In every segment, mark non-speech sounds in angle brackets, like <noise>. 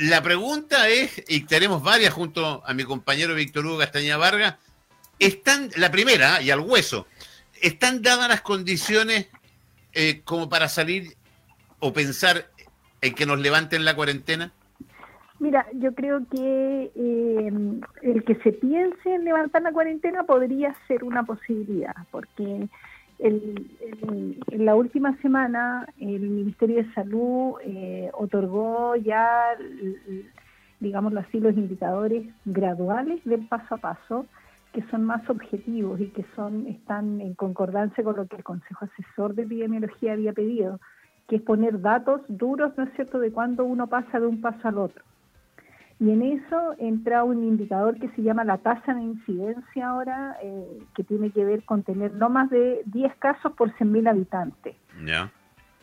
la pregunta es, y tenemos varias junto a mi compañero Víctor Hugo Castañeda Vargas, están, la primera, y al hueso, ¿están dadas las condiciones eh, como para salir o pensar en que nos levanten la cuarentena? Mira, yo creo que eh, el que se piense en levantar la cuarentena podría ser una posibilidad, porque en la última semana el Ministerio de Salud eh, otorgó ya, digámoslo así, los indicadores graduales del paso a paso que son más objetivos y que son están en concordancia con lo que el Consejo Asesor de Epidemiología había pedido, que es poner datos duros, ¿no es cierto?, de cuándo uno pasa de un paso al otro. Y en eso entra un indicador que se llama la tasa de incidencia ahora, eh, que tiene que ver con tener no más de 10 casos por 100.000 habitantes.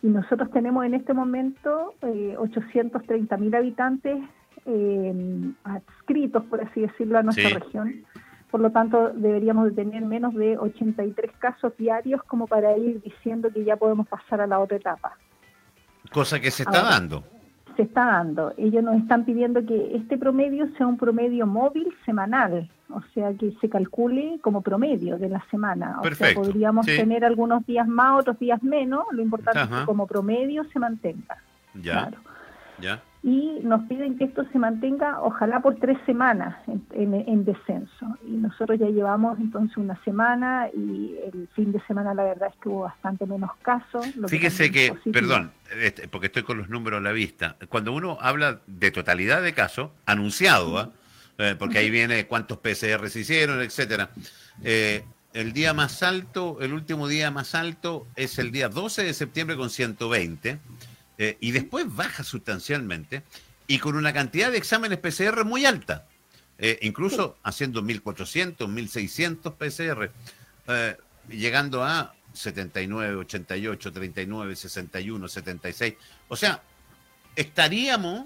Y nosotros tenemos en este momento eh, 830.000 habitantes eh, adscritos, por así decirlo, a nuestra región. Por lo tanto, deberíamos de tener menos de 83 casos diarios como para ir diciendo que ya podemos pasar a la otra etapa. Cosa que se está dando se está dando. Ellos nos están pidiendo que este promedio sea un promedio móvil semanal, o sea, que se calcule como promedio de la semana. O sea, podríamos tener algunos días más, otros días menos, lo importante es que como promedio se mantenga. Ya. Ya y nos piden que esto se mantenga ojalá por tres semanas en, descenso. Y nosotros ya llevamos entonces una semana y el fin de semana la verdad es que hubo bastante menos casos. Fíjese que, perdón, este, porque estoy con los números a la vista, cuando uno habla de totalidad de casos, anunciado, ¿ah? eh, porque ahí viene cuántos PCR se hicieron, etcétera. Eh, el día más alto, el último día más alto es el día 12 de septiembre con 120 eh, y después baja sustancialmente y con una cantidad de exámenes PCR muy alta, eh, incluso haciendo 1.400, 1.600 PCR, llegando a 79, 88, 39, 61, 76. O sea, estaríamos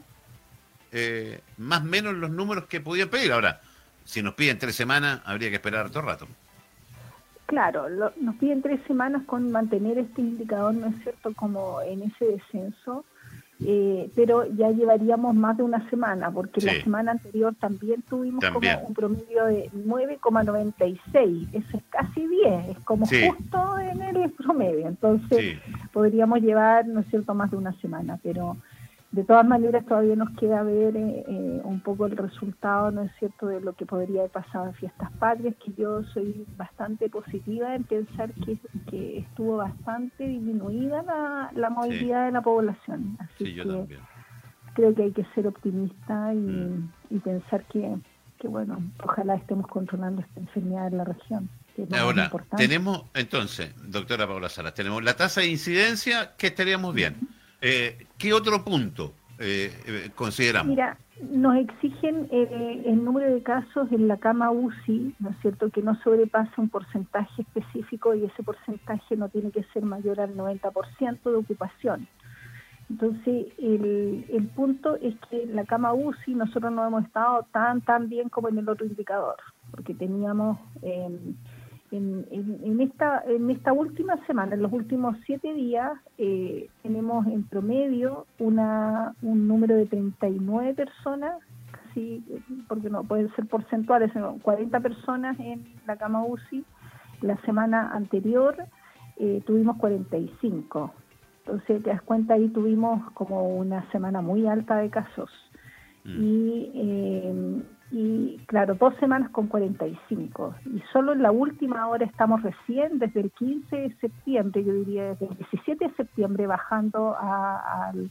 eh, más o menos los números que podían pedir. Ahora, si nos piden tres semanas, habría que esperar todo rato. Claro, nos piden tres semanas con mantener este indicador, ¿no es cierto?, como en ese descenso, eh, pero ya llevaríamos más de una semana, porque la semana anterior también tuvimos como un promedio de 9,96, eso es casi 10, es como justo en el promedio, entonces podríamos llevar, ¿no es cierto?, más de una semana, pero de todas maneras todavía nos queda ver eh, eh, un poco el resultado, ¿no es cierto?, de lo que podría haber pasado en Fiestas Patrias, que yo soy bastante positiva en pensar que, estuvo bastante disminuida la, movilidad de la población. Así que creo que hay que ser optimista y, mm. pensar que, bueno, ojalá estemos controlando esta enfermedad en la región. Ahora, tenemos entonces, doctora Paula Salas, tenemos la tasa de incidencia que estaríamos bien. Eh, ¿Qué otro punto eh, eh, consideramos? Mira, nos exigen el número de casos en la cama UCI, ¿no es cierto?, que no sobrepasa un porcentaje específico y ese porcentaje no tiene que ser mayor al 90% de ocupación. Entonces, el, el punto es que en la cama UCI nosotros no hemos estado tan, tan bien como en el otro indicador, porque teníamos en, esta, en esta última semana, en los últimos siete días, eh, tenemos en promedio una, un número de 39 personas, casi, porque no pueden ser porcentuales, sino 40 personas en la cama UCI. La semana anterior eh, tuvimos 45. Entonces, te das cuenta, ahí tuvimos como una semana muy alta de casos. Mm. Y eh, y claro, dos semanas con 45. Y solo en la última hora estamos recién, desde el 15 de septiembre, yo diría desde el 17 de septiembre, bajando al,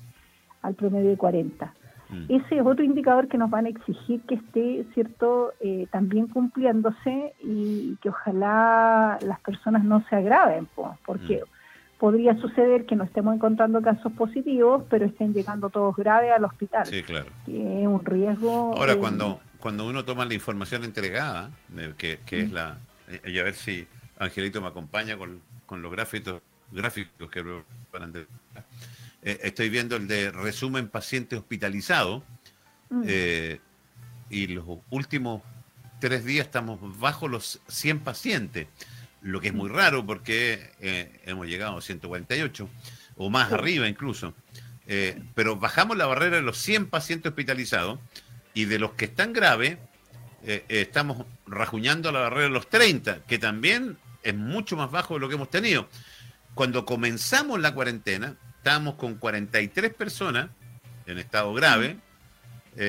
promedio de 40. Mm. Ese es otro indicador que nos van a exigir que esté, ¿cierto?, eh, también cumpliéndose y que ojalá las personas no se agraven, porque mm. podría suceder que no estemos encontrando casos positivos, pero estén llegando todos graves al hospital. Sí, claro. Que es un riesgo. Ahora, cuando cuando uno toma la información entregada, eh, que, es la... Eh, y a ver si Angelito me acompaña con, los gráficos, gráficos que eh, estoy viendo el de resumen paciente hospitalizado mm. y los últimos tres días estamos bajo los 100 pacientes, lo que es muy raro porque hemos llegado a 148 o más arriba incluso. Eh, pero bajamos la barrera de los 100 pacientes hospitalizados y de los que están graves, eh, eh, estamos rajuñando la barrera de los 30, que también es mucho más bajo de lo que hemos tenido. Cuando comenzamos la cuarentena, estábamos con 43 personas en estado grave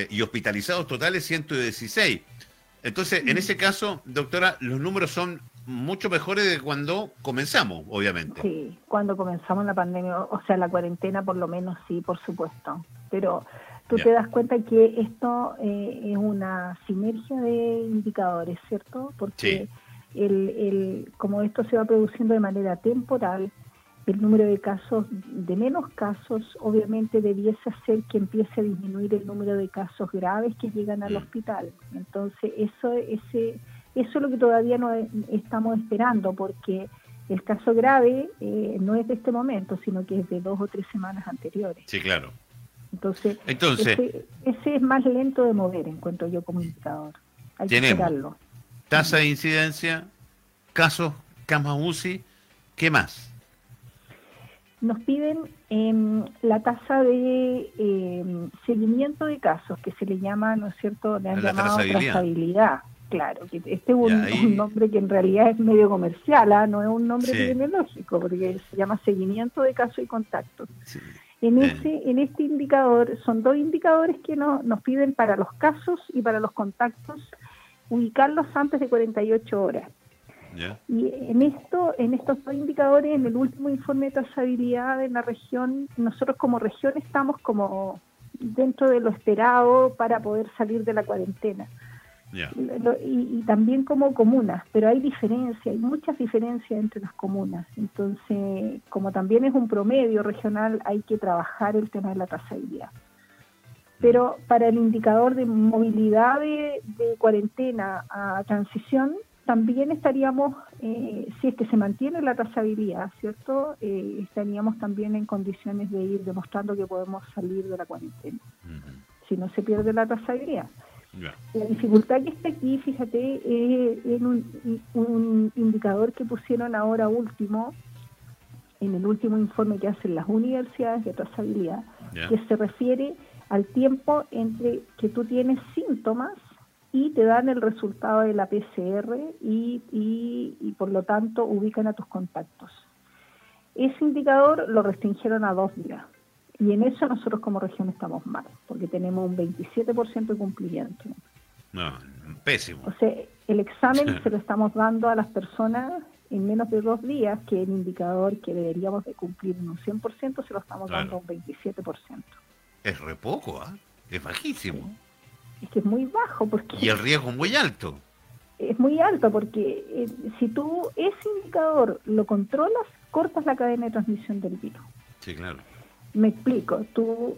y hospitalizados totales 116. Entonces, en ese caso, doctora, los números son mucho mejores de cuando comenzamos, obviamente. Sí, cuando comenzamos la pandemia, o sea, la cuarentena por lo menos sí, por supuesto. Pero tú te das cuenta que esto eh, es una sinergia de indicadores, ¿cierto? Porque el, el, como esto se va produciendo de manera temporal, el número de casos, de menos casos, obviamente debiese hacer que empiece a disminuir el número de casos graves que llegan al mm. hospital. Entonces, eso, ese eso es lo que todavía no estamos esperando, porque el caso grave eh, no es de este momento, sino que es de dos o tres semanas anteriores. Sí, claro. Entonces, ese, es más lento de mover, encuentro yo como indicador. Hay que esperarlo. Tasa de incidencia, casos, camas UCI, ¿qué más? Nos piden em, la tasa de em, seguimiento de casos, que se le llama, ¿no es cierto?, le han llamado trazabilidad claro, que este es un, nombre que en realidad es medio comercial, ¿ah? no es un nombre epidemiológico, porque se llama seguimiento de casos y contactos. En, ese, en este indicador, son dos indicadores que nos piden para los casos y para los contactos, ubicarlos antes de 48 horas. Y en esto, en estos dos indicadores, en el último informe de trazabilidad en la región, nosotros como región estamos como dentro de lo esperado para poder salir de la cuarentena y, también como comunas, pero hay diferencias, hay muchas diferencias entre las comunas. Entonces, como también es un promedio regional, hay que trabajar el tema de la trazabilidad. Pero para el indicador de movilidad de, cuarentena a transición, también estaríamos, eh, si es que se mantiene la trazabilidad, ¿cierto? Eh, estaríamos también en condiciones de ir demostrando que podemos salir de la cuarentena, si no se pierde la trazabilidad. La dificultad que está aquí, fíjate, es un, indicador que pusieron ahora último, en el último informe que hacen las universidades de trazabilidad, que se refiere al tiempo entre que tú tienes síntomas y te dan el resultado de la PCR y, y por lo tanto ubican a tus contactos. Ese indicador lo restringieron a dos días. Y en eso nosotros como región estamos mal, porque tenemos un 27% de cumplimiento. No, pésimo. O sea, el examen se lo estamos dando a las personas en menos de dos días, que el indicador que deberíamos de cumplir en un 100% se lo estamos dando a un 27%. Es re poco, ¿ah? Es bajísimo. Es que es muy bajo. porque Y el riesgo muy alto. Es muy alto porque eh, si tú ese indicador lo controlas, cortas la cadena de transmisión del virus. Sí, claro. Me explico, tú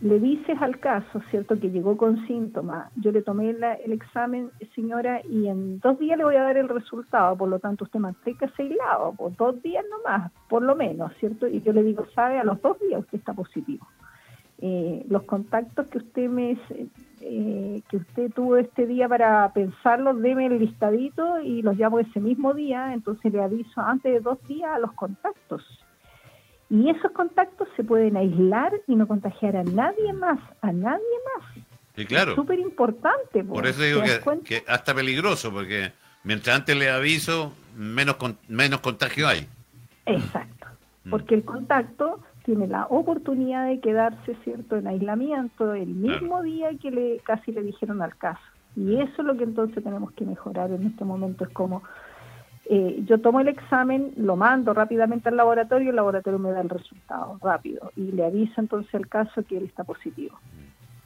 le dices al caso, ¿cierto?, que llegó con síntomas, yo le tomé el examen, señora, y en dos días le voy a dar el resultado, por lo tanto usted manténgase aislado, por dos días nomás, por lo menos, ¿cierto? Y yo le digo, sabe, a los dos días usted está positivo. Eh, los contactos que usted me eh, que usted tuvo este día para pensarlos, deme el listadito y los llamo ese mismo día, entonces le aviso antes de dos días a los contactos y esos contactos se pueden aislar y no contagiar a nadie más, a nadie más. Sí, claro. Es súper importante. Por eso digo que, hasta peligroso, porque mientras antes le aviso, menos, menos contagio hay. Exacto. Mm. Porque el contacto tiene la oportunidad de quedarse, ¿cierto?, en aislamiento el mismo día que le casi le dijeron al caso. Y eso es lo que entonces tenemos que mejorar en este momento, es como eh, yo tomo el examen, lo mando rápidamente al laboratorio, el laboratorio me da el resultado rápido y le aviso entonces el caso que él está positivo.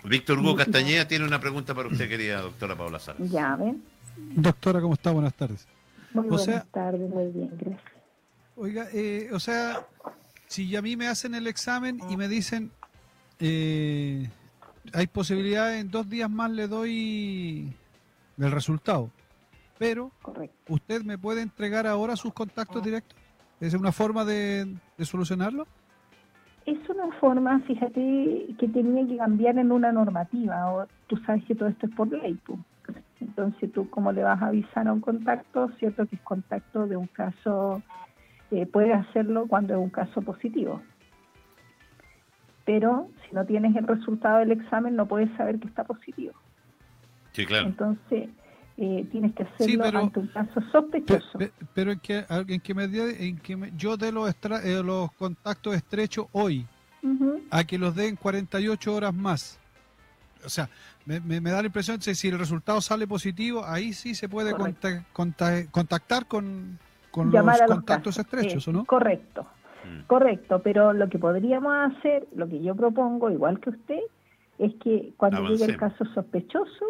Víctor Hugo Castañeda tiene una pregunta para usted, querida doctora Paula Salas. Ya, ¿ven? Doctora, ¿cómo está? Buenas tardes. Muy buenas tardes, muy bien, gracias. Oiga, eh, o sea, si a mí me hacen el examen y me dicen, eh, hay posibilidad en dos días más le doy el resultado pero usted me puede entregar ahora sus contactos directos. ¿Es una forma de, solucionarlo? Es una forma, fíjate, que tenía que cambiar en una normativa. O, tú sabes que todo esto es por ley. Entonces, tú, ¿cómo le vas a avisar a un contacto? Cierto que es contacto de un caso, eh, puedes hacerlo cuando es un caso positivo. pero si no tienes el resultado del examen no puedes saber que está positivo. Sí, claro. Entonces, eh, tienes que hacerlo ante un caso sospechoso. Pero, en que, en que, medida, en que yo de los, eh, los contactos estrechos hoy, a que los den 48 horas más. O sea, me, me, da la impresión que si el resultado sale positivo, ahí sí se puede contactar con, con los contactos estrechos, ¿o no? Correcto, mm. correcto. Pero lo que podríamos hacer, lo que yo propongo, igual que usted, es que cuando llegue el caso sospechoso,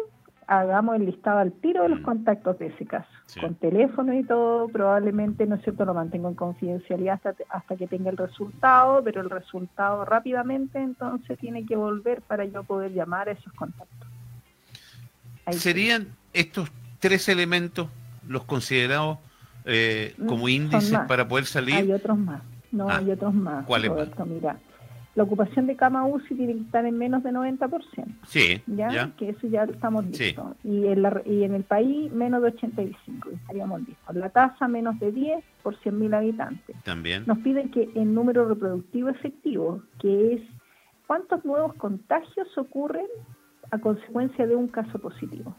hagamos el listado al tiro de los mm. contactos de ese caso, con teléfono y todo, probablemente, ¿no es cierto?, lo mantengo en confidencialidad hasta, hasta que tenga el resultado, pero el resultado rápidamente entonces tiene que volver para yo poder llamar a esos contactos. ¿Serían estos tres elementos los considerados eh, mm, como índices para poder salir? Hay otros más, no, ah, hay otros más. ¿Cuáles más? Mira, la ocupación de cama UCI tiene que estar en menos de 90%. Sí. ¿ya? Que eso ya estamos listos. Y, en la, y en el país menos de 85, estaríamos listos. La tasa menos de 10 por 100.000 habitantes. También. Nos piden que el número reproductivo efectivo, que es cuántos nuevos contagios ocurren a consecuencia de un caso positivo.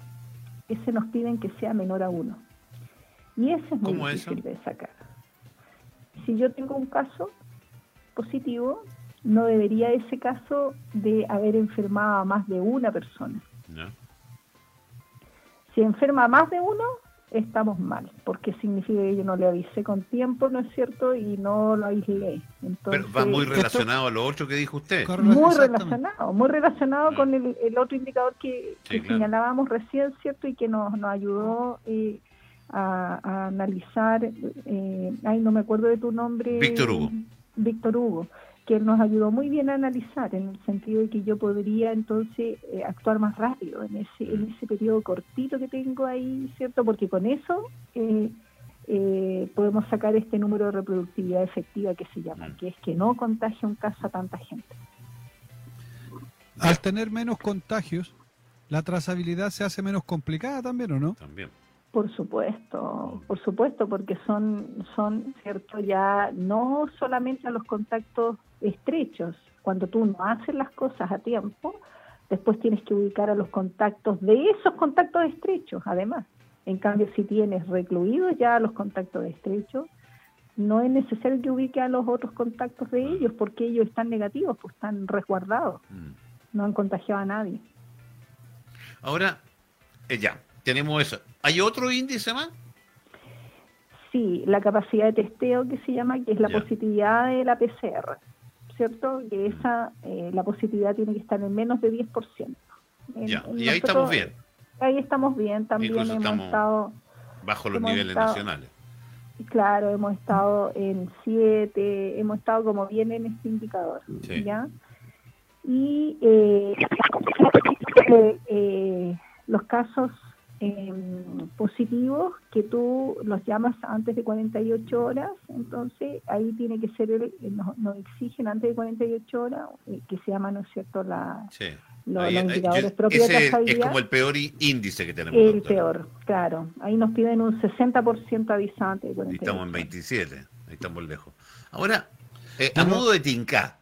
Ese nos piden que sea menor a 1. Y ese es muy difícil de sacar. Si yo tengo un caso positivo, no debería ese caso de haber enfermado a más de una persona. Si enferma a más de uno, estamos mal, porque significa que yo no le avisé con tiempo, ¿no es cierto? Y no lo aislé. Pero va muy relacionado a lo otro que dijo usted. Muy relacionado, muy relacionado con el, otro indicador que, señalábamos recién, ¿cierto? Y que nos, nos ayudó eh, a, analizar, eh, ay, no me acuerdo de tu nombre. Víctor Hugo. Víctor Hugo que nos ayudó muy bien a analizar en el sentido de que yo podría entonces eh, actuar más rápido en ese en ese periodo cortito que tengo ahí, ¿cierto? Porque con eso eh, eh, podemos sacar este número de reproductividad efectiva que se llama, que es que no contagia un caso a tanta gente. Al tener menos contagios, la trazabilidad se hace menos complicada también, ¿o no? También. Por supuesto, por supuesto, porque son, son, cierto, ya no solamente a los contactos estrechos. Cuando tú no haces las cosas a tiempo, después tienes que ubicar a los contactos de esos contactos estrechos, además. En cambio, si tienes recluidos ya los contactos estrechos, no es necesario que ubique a los otros contactos de ellos, porque ellos están negativos, pues están resguardados. Mm. No han contagiado a nadie. Ahora, eh, ya, tenemos eso. ¿Hay otro índice más? Sí, la capacidad de testeo que se llama, que es la positividad de la PCR. ¿Cierto? Que esa, eh, la positividad tiene que estar en menos de 10%. ya, y ahí estamos bien. Ahí estamos bien, también hemos estado... Bajo los niveles nacionales. Claro, hemos estado en 7, hemos estado como bien en este indicador, ¿ya? Y eh, eh, los casos Em, positivos que tú los llamas antes de 48 horas, entonces ahí tiene que ser, el, nos, exigen antes de 48 horas, eh, que se llama, ¿no es cierto?, la, los, indicadores propios de Es como el peor índice que tenemos. El peor, claro. Ahí nos piden un 60% avisante. De estamos en 27, ahí estamos lejos. Ahora, eh, a modo de tinca,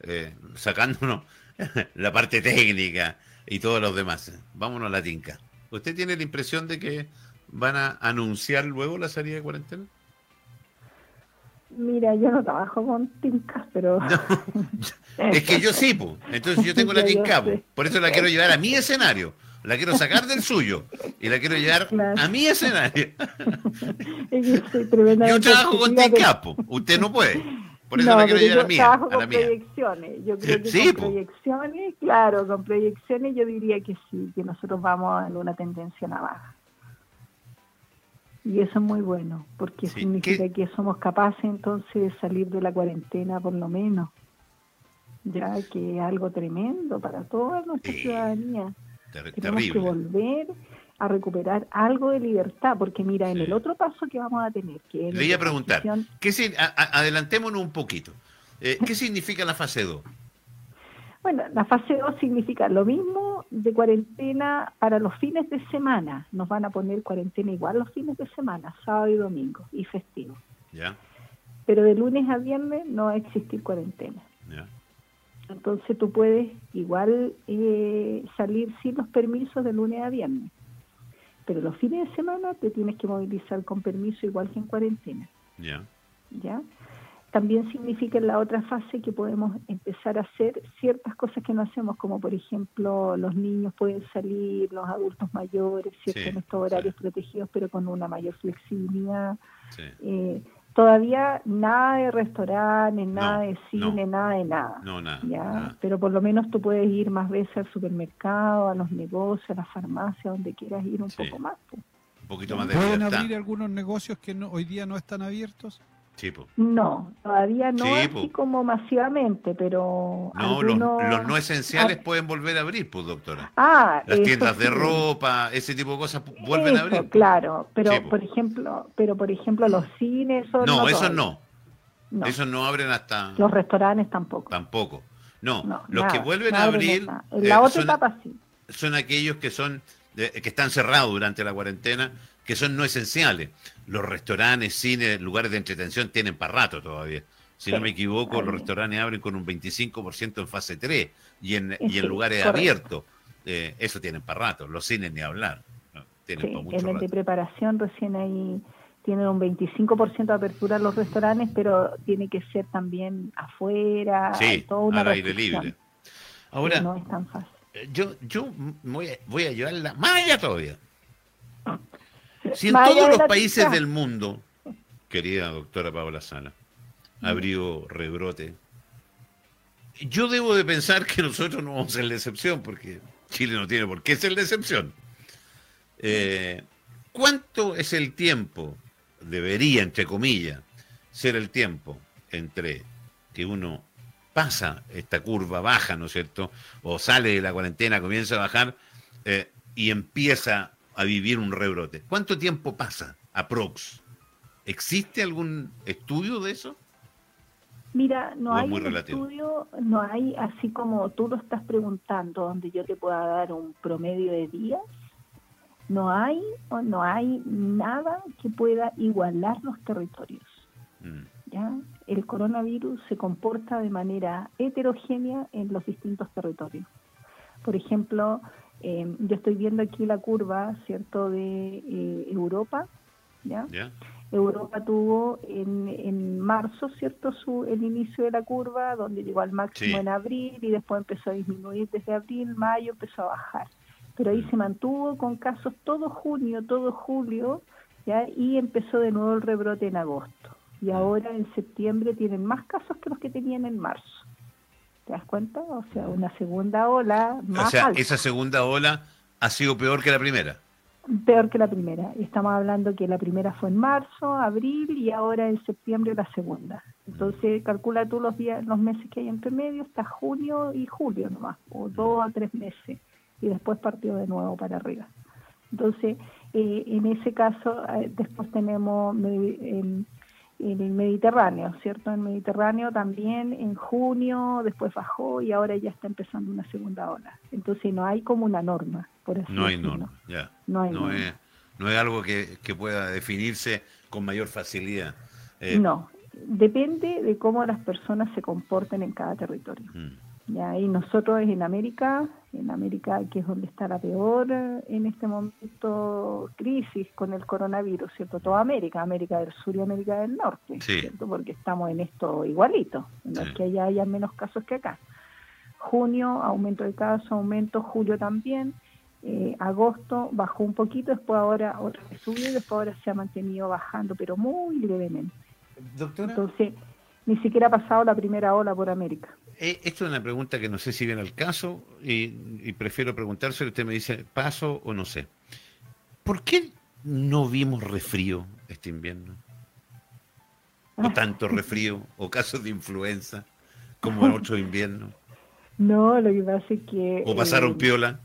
eh, sacándonos <laughs> la parte técnica y todos los demás, vámonos a la tinca. ¿Usted tiene la impresión de que van a anunciar luego la salida de cuarentena? Mira, yo no trabajo con tincas, pero... <laughs> <laughs> es que yo sí, pues. Entonces yo tengo la <laughs> tinca, por eso la quiero llevar a mi escenario. La quiero sacar del suyo y la quiero llevar a mi escenario. yo trabajo con tinca, usted no puede. Por eso no, la quiero llevar a, mí, trabajo con proyecciones. Yo creo que con proyecciones, claro, con proyecciones yo diría que sí, que nosotros vamos en una tendencia a Y eso es muy bueno, porque significa que somos capaces entonces de salir de la cuarentena por lo menos. Ya que es algo tremendo para toda nuestra ciudadanía. Tenemos que volver a recuperar algo de libertad, porque mira, en el otro paso que vamos a tener, que Le voy a preguntar, ¿qué adelantémonos un poquito. Eh, ¿Qué significa la fase 2? Bueno, la fase 2 significa lo mismo de cuarentena para los fines de semana. Nos van a poner cuarentena igual los fines de semana, sábado y domingo, y festivo. Ya. Pero de lunes a viernes no va a existir cuarentena. Ya. Entonces tú puedes igual eh, salir sin los permisos de lunes a viernes. Pero los fines de semana te tienes que movilizar con permiso igual que en cuarentena. Ya. ¿Ya? También significa en la otra fase que podemos empezar a hacer ciertas cosas que no hacemos, como por ejemplo los niños pueden salir, los adultos mayores, ¿cierto? Sí, en estos horarios sí. protegidos, pero con una mayor flexibilidad. Sí. Eh, todavía nada de restaurantes, nada No, de cine, no. nada de nada. No, nada. ¿ya? nada. Pero por lo menos tú puedes ir más veces al supermercado, a los negocios, a la farmacia, donde quieras ir un Sí. poco más. pues. Un poquito más de ¿Pueden libertad. abrir algunos negocios que no- hoy día no están abiertos? No, todavía no Sí, así como masivamente, pero No, los, algunos- los no esenciales Ah. pueden volver a abrir, pues, doctora. Ah, Las tiendas de ropa, ese tipo de cosas vuelven a abrir. Claro, pero por ejemplo, pero por ejemplo los cines son No, esos no. No, Esos no abren hasta los restaurantes tampoco. tampoco. No, No, los nada, que vuelven a abrir eh, la otra son, etapa sí. son aquellos que son eh, que están cerrados durante la cuarentena, que son no esenciales. Los restaurantes, cines, lugares de entretención tienen para rato todavía. Si no me equivoco, los restaurantes abren con un 25% en fase 3 y en, y en lugares correcto. abiertos. eh, eso tienen para rato. Los cines ni hablar. ¿no? Tienen Sí, para en mucho el de preparación recién ahí tienen un 25% de apertura los restaurantes, pero tiene que ser también afuera, Sí, toda una al aire libre. Ahora, no es tan fácil. Eh, yo, yo voy a, voy a llevarla más allá todavía. Si en todos los países del mundo, querida doctora Paola Sala, abrió rebrote, yo debo de pensar que nosotros no vamos a ser la excepción, porque Chile no tiene por qué ser la excepción. Eh, ¿Cuánto es el tiempo, debería, entre comillas, ser el tiempo entre que uno pasa esta curva baja, ¿no es cierto? O sale de la cuarentena, comienza a bajar eh, y empieza a vivir un rebrote. ¿Cuánto tiempo pasa, aprox? ¿Existe algún estudio de eso? Mira, no ¿O es hay un relativo? estudio, no hay así como tú lo estás preguntando, donde yo te pueda dar un promedio de días. No hay, no hay nada que pueda igualar los territorios. Mm, ¿ya? El coronavirus se comporta de manera heterogénea en los distintos territorios. Por ejemplo, eh, yo estoy viendo aquí la curva, ¿cierto?, de eh, Europa. Europa tuvo en, en marzo, ¿cierto?, su, el inicio de la curva, donde llegó al máximo Sí. en abril y después empezó a disminuir desde abril, mayo empezó a bajar. Pero ahí se mantuvo con casos todo junio, todo julio, ¿ya? y empezó de nuevo el rebrote en agosto. Y ahora en septiembre tienen más casos que los que tenían en marzo. ¿Te das cuenta? O sea, una segunda ola más O sea, alta. esa segunda ola ha sido peor que la primera. Peor que la primera. Estamos hablando que la primera fue en marzo, abril y ahora en septiembre la segunda. Entonces, calcula tú los días, los meses que hay entre medio, hasta junio y julio nomás, o dos a tres meses. Y después partió de nuevo para arriba. Entonces, eh, en ese caso, eh, después tenemos medi- en- el Mediterráneo, ¿cierto? En el Mediterráneo también en junio, después bajó y ahora ya está empezando una segunda ola. Entonces, no hay como una norma, por así No hay decirlo. norma, ya. No hay no, norma. es, no es algo que, que pueda definirse con mayor facilidad. Eh, No, depende de cómo las personas se comporten en cada territorio. mm, ¿ya? Y nosotros en América, en América que es donde está la peor en este momento crisis con el coronavirus, ¿cierto? Toda América, América del Sur y América del Norte, Sí. ¿cierto? Porque estamos en esto igualito, no Sí. es que allá haya menos casos que acá. Junio, aumento de casos, aumento, julio también. Eh, agosto bajó un poquito, después ahora otra vez subió y después ahora se ha mantenido bajando, pero muy levemente. Doctora, Entonces, ni siquiera ha pasado la primera ola por América. Eh, esto es una pregunta que no sé si viene al caso y, y prefiero preguntárselo. Usted me dice, ¿paso o no sé? ¿Por qué no vimos refrío este invierno? ¿O tanto <laughs> refrío? ¿O casos de influenza como en otro invierno? No, lo que pasa es que... ¿O pasaron eh, piola?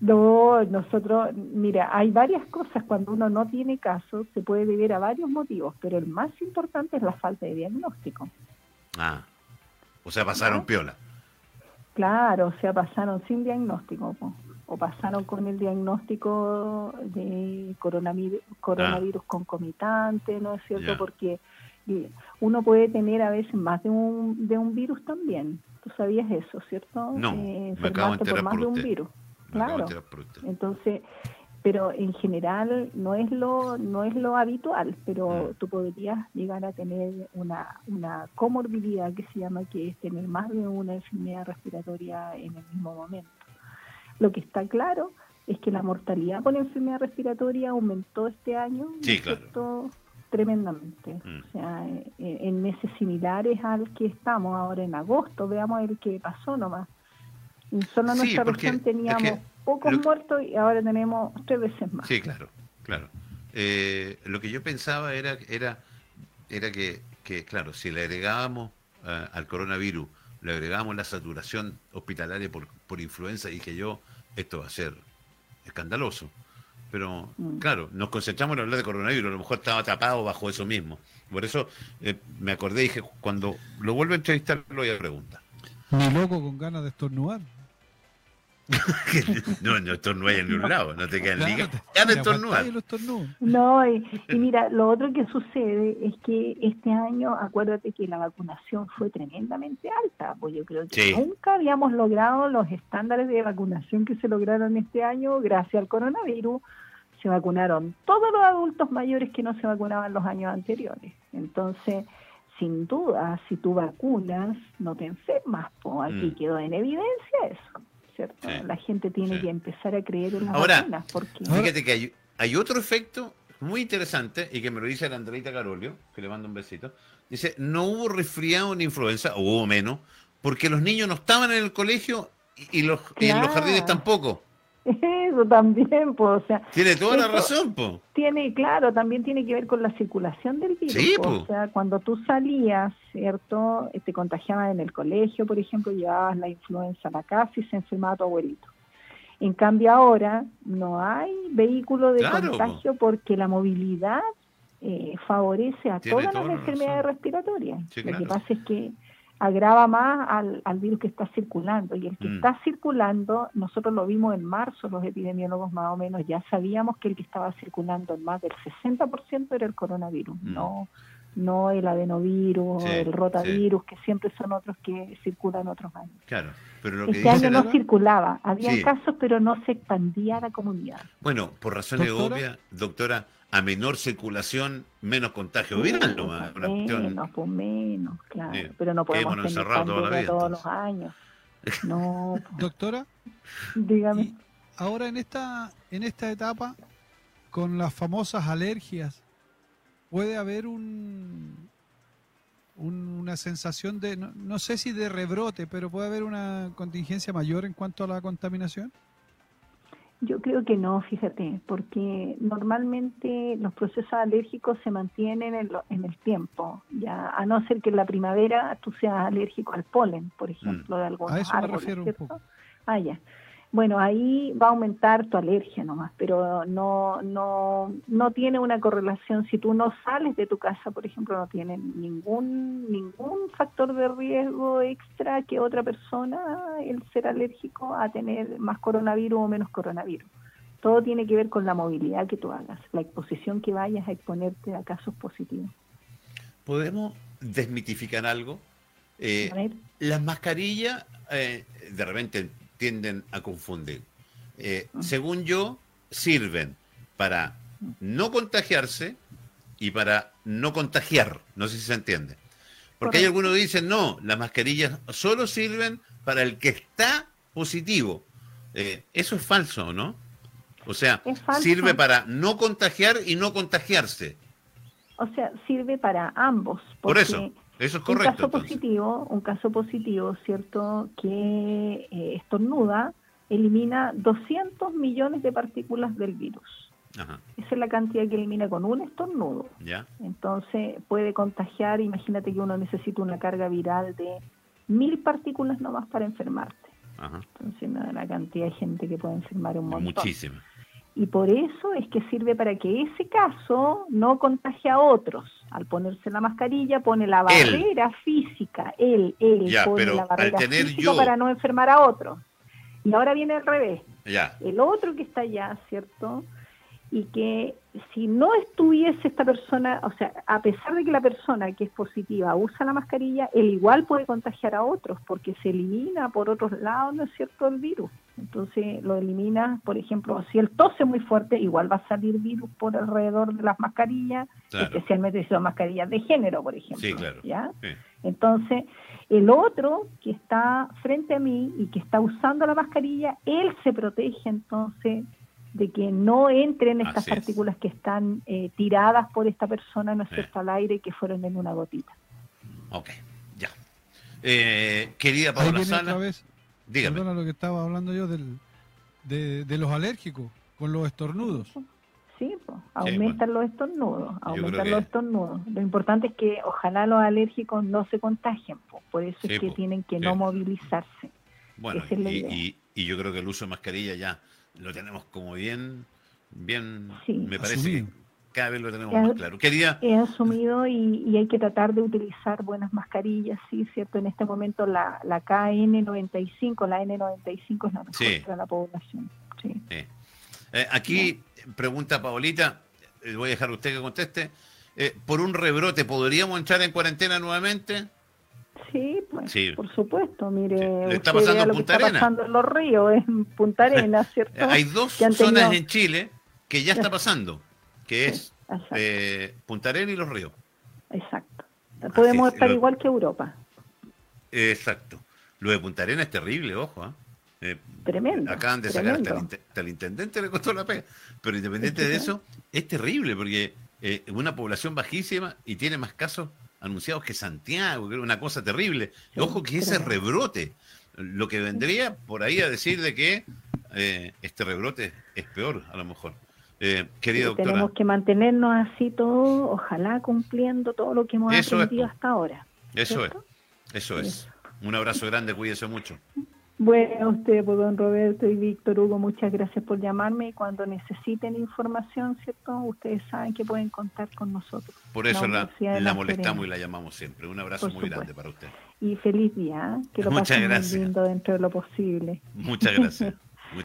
No, nosotros, mira, hay varias cosas cuando uno no tiene casos, se puede deber a varios motivos, pero el más importante es la falta de diagnóstico. Ah, o sea, pasaron ¿No? piola. Claro, o sea, pasaron sin diagnóstico, po, o pasaron con el diagnóstico de coronavirus, coronavirus concomitante, ¿no es cierto? Ya. Porque uno puede tener a veces más de un, de un virus también. Tú sabías eso, ¿cierto? No, eh, me acabo de por más por de un virus. Me Claro. por. Entonces, pero en general no es lo no es lo habitual, pero Mm. tú podrías llegar a tener una una comorbilidad que se llama que es tener más de una enfermedad respiratoria en el mismo momento. Lo que está claro es que la mortalidad por enfermedad respiratoria aumentó este año, ¿no Sí, claro. tremendamente. Mm. O sea, eh, en meses similares al que estamos ahora en agosto, veamos el que pasó nomás. En solo Sí, nuestra región es teníamos que pocos lo muertos y ahora tenemos tres veces más. Sí, claro, claro. Eh, lo que yo pensaba era, era, era que, que, claro, si le agregábamos eh, al coronavirus, le agregábamos la saturación hospitalaria por, por influenza, y que yo, esto va a ser escandaloso. Pero, Mm. claro, nos concentramos en hablar de coronavirus, a lo mejor estaba tapado bajo eso mismo. Por eso eh, me acordé y dije, cuando lo vuelvo a entrevistar, lo voy a preguntar. Ni loco con ganas de estornudar. <laughs> no, no estornudas en ningún lado, no te quedan ni Claro, te- estornudo. No, y, y mira, lo otro que sucede es que este año, acuérdate que la vacunación fue tremendamente alta, pues yo creo que Sí. nunca habíamos logrado los estándares de vacunación que se lograron este año gracias al coronavirus. Se vacunaron todos los adultos mayores que no se vacunaban los años anteriores. Entonces, sin duda, si tú vacunas, no te enfermas. Pues aquí Mm. quedó en evidencia eso, ¿cierto? Sí, La gente tiene sí. que empezar a creer en las Ahora, vacunas porque... Fíjate que hay, hay otro efecto muy interesante y que me lo dice la Andreita Carolio, que le mando un besito. Dice, no hubo resfriado ni influenza, o hubo menos, porque los niños no estaban en el colegio y, y los, y en los jardines tampoco. <laughs> Eso también, pues, o sea, Tiene toda la razón, tiene, claro, también tiene que ver con la circulación del virus. Sí, po. o sea, cuando tú salías, ¿cierto? Eh, Te contagiabas en el colegio, por ejemplo, llevabas la influenza a la casa y se enfermaba tu abuelito. En cambio ahora no hay vehículo de Claro, po. contagio porque la movilidad eh, favorece a Tiene todas toda las la enfermedades respiratorias. Sí, Lo que pasa es que agrava más al, al virus que está circulando y el que Mm. está circulando, nosotros lo vimos en marzo, los epidemiólogos más o menos, ya sabíamos que el que estaba circulando en más del 60% era el coronavirus, Mm. no no el adenovirus, Sí, el rotavirus, que siempre son otros que circulan otros años. Claro. Pero lo que Este dice año la- no circulaba, había Sí. casos, pero no se expandía la comunidad. Bueno, por razones Doctora. obvias, doctora, a menor circulación, menos contagio viral nomás. Una cuestión- menos, pues menos, claro. Sí, Pero no podemos tener encerrados toda la pandemia vida, todos entonces. los años. <laughs> No, pues, Doctora, dígame. ahora en esta, en esta etapa, con las famosas alergias, puede haber un, un- una sensación de, no, no sé si de rebrote, pero puede haber una contingencia mayor en cuanto a la contaminación. Yo creo que no, fíjate, porque normalmente los procesos alérgicos se mantienen en, lo- en el tiempo, ya a no ser que en la primavera tú seas alérgico al polen, por ejemplo, de algunos Mm. A eso me árboles, refiero un ¿cierto? poco. Ah, ya. Bueno, ahí va a aumentar tu alergia nomás, pero no, no, no tiene una correlación. Si tú no sales de tu casa, por ejemplo, no tiene ningún, ningún factor de riesgo extra que otra persona el ser alérgico a tener más coronavirus o menos coronavirus. Todo tiene que ver con la movilidad que tú hagas, la exposición que vayas a exponerte a casos positivos. ¿Podemos desmitificar algo? Eh. Las mascarillas eh, de repente tienden a confundir. Eh, según yo, sirven para no contagiarse y para no contagiar. No sé si se entiende. Porque hay algunos que dicen, no, las mascarillas solo sirven para el que está positivo. Eh, eso es falso, ¿no? O sea, sirve para no contagiar y no contagiarse. O sea, sirve para ambos. Por eso, eso es un correcto. caso entonces. positivo, un caso positivo, cierto, que eh, estornuda, elimina 200 millones de partículas del virus. Ajá, Esa es la cantidad que elimina con un estornudo. ¿ya? Entonces puede contagiar, imagínate que uno necesita una carga viral de mil partículas nomás para enfermarte. Ajá. Entonces no, la cantidad de gente que puede enfermar un montón. Muchísima. Y por eso es que sirve para que ese caso no contagie a otros. Al ponerse la mascarilla pone la Él. barrera física, él, él Ya, pone pero la barrera al tener física yo- para no enfermar a otros. Y ahora viene al revés. Ya. El otro que está allá, ¿cierto? Y que si no estuviese esta persona, o sea, a pesar de que la persona que es positiva usa la mascarilla, él igual puede contagiar a otros porque se elimina por otros lados, ¿no es cierto?, el virus. Entonces lo elimina, por ejemplo, si él tose muy fuerte, igual va a salir virus por alrededor de las mascarillas, especialmente si son mascarillas de género, por ejemplo. Sí, claro. ¿ya? Entonces, el otro que está frente a mí y que está usando la mascarilla, él se protege entonces de que no entren estas partículas que están eh, tiradas por esta persona, ¿no es cierto?, al aire que fueron en una gotita. Ok, ya. Eh, querida Paola Sala, dígame. Perdona lo que estaba hablando yo del, de, los alérgicos con los estornudos. Sí, pues, aumentan los estornudos, aumentan los estornudos. Lo importante es que ojalá los alérgicos no se contagien, por eso es que tienen que no movilizarse. Bueno, y, y, yo creo que el uso de mascarilla ya lo tenemos como bien, bien, me parece que cada vez lo tenemos más claro. Quería... He asumido y, hay que tratar de utilizar buenas mascarillas, sí, cierto, en este momento la, la KN95, la N95 es la mejor para la población. Sí. Eh, aquí pregunta Paolita, eh, voy a dejar a usted que conteste, eh, ¿por un rebrote podríamos entrar en cuarentena nuevamente? Sí, pues, por supuesto. Mire, está pasando lo que está pasando en los ríos, en Punta Arenas, <laughs> ¿cierto? Hay dos zonas en Chile que ya está pasando, que es eh, Punta Arenas y los ríos. Exacto. Podemos estar igual que Europa. Exacto. Lo de Punta Arenas es terrible, ojo. ¿ah? Eh, tremendo. Acaban de sacar hasta el, intendente le costó la pega. Pero independiente de eso, es terrible porque eh, es una población bajísima y tiene más casos anunciados que Santiago, que era una cosa terrible. Ojo que ese rebrote, lo que vendría <laughs> por ahí a decir de que eh, este rebrote es peor, a lo mejor. Eh, querida doctora. Tenemos que mantenernos así todo, ojalá cumpliendo todo lo que hemos aprendido hasta ahora. Eso es, eso es. Un abrazo grande, cuídese mucho. Bueno, usted, pues, don Roberto y Víctor Hugo, muchas gracias por llamarme y cuando necesiten información, ¿cierto? Ustedes saben que pueden contar con nosotros. Por eso la, molestamos y la llamamos siempre. Un abrazo muy grande para usted. Y feliz día, ¿eh? que lo <laughs> pasen muy lindo dentro de lo posible. Muchas gracias. <laughs>